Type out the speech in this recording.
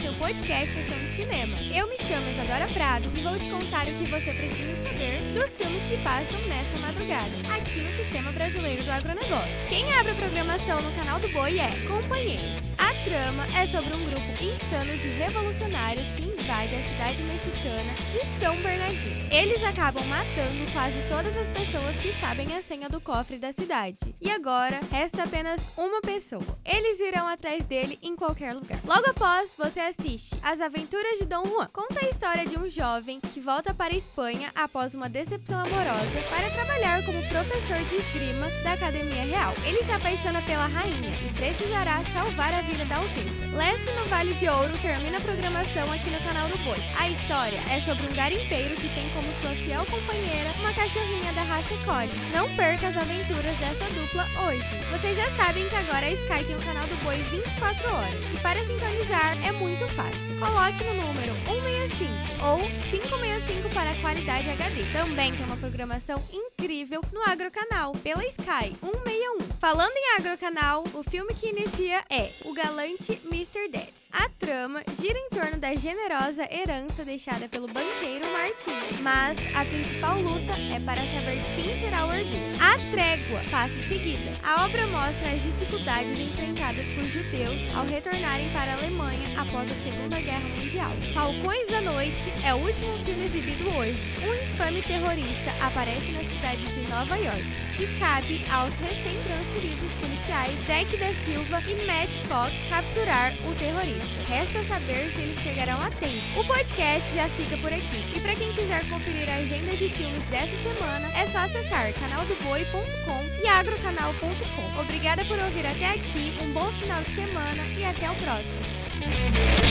seu é podcast Sessão de Cinema. Eu me chamo Isadora Prado e vou te contar o que você precisa saber dos filmes que passam nessa madrugada, aqui no Sistema Brasileiro do Agronegócio. Quem abre a programação no canal do Boi é Companheiros. Trama é sobre um grupo insano de revolucionários que invade a cidade mexicana de São Bernardino. Eles acabam matando quase todas as pessoas que sabem a senha do cofre da cidade. E agora resta apenas uma pessoa. Eles irão atrás dele em qualquer lugar. Logo após, você assiste As Aventuras de Dom Juan. Conta a história de um jovem que volta para a Espanha após uma decepção amorosa para trabalhar como professor de esgrima da Academia Real. Ele se apaixona pela rainha e precisará salvar a vida da Alteza. Leste no Vale de Ouro termina a programação aqui no canal do Boi. A história é sobre um garimpeiro que tem como sua fiel companheira uma cachorrinha da raça Collie. Não perca as aventuras dessa dupla hoje. Vocês já sabem que agora a Sky tem o canal do Boi 24 horas. E para sintonizar é muito fácil. Coloque no número 165 ou 565 para a qualidade HD. Também tem uma programação incrível no Agrocanal, pela Sky 161. Falando em Agrocanal, o filme que inicia é O Galante Mr. Deads. A trama gira em torno da generosa herança deixada pelo banqueiro Martin, mas a principal luta é para saber quem será o herdeiro. A trégua passa em seguida. A obra mostra as dificuldades enfrentadas por judeus ao retornarem para a Alemanha após a Segunda Guerra Mundial. Falcões da Noite é o último filme exibido hoje. Um infame terrorista aparece na cidade de Nova York e cabe aos recém-transferidos policiais Deck da Silva e Matt Fox capturar o terrorista. Resta saber se eles chegarão a tempo. O podcast já fica por aqui. E para quem quiser conferir a agenda de filmes dessa semana, é só acessar canaldoboi.com e agrocanal.com. Obrigada por ouvir até aqui, um bom final de semana e até o próximo.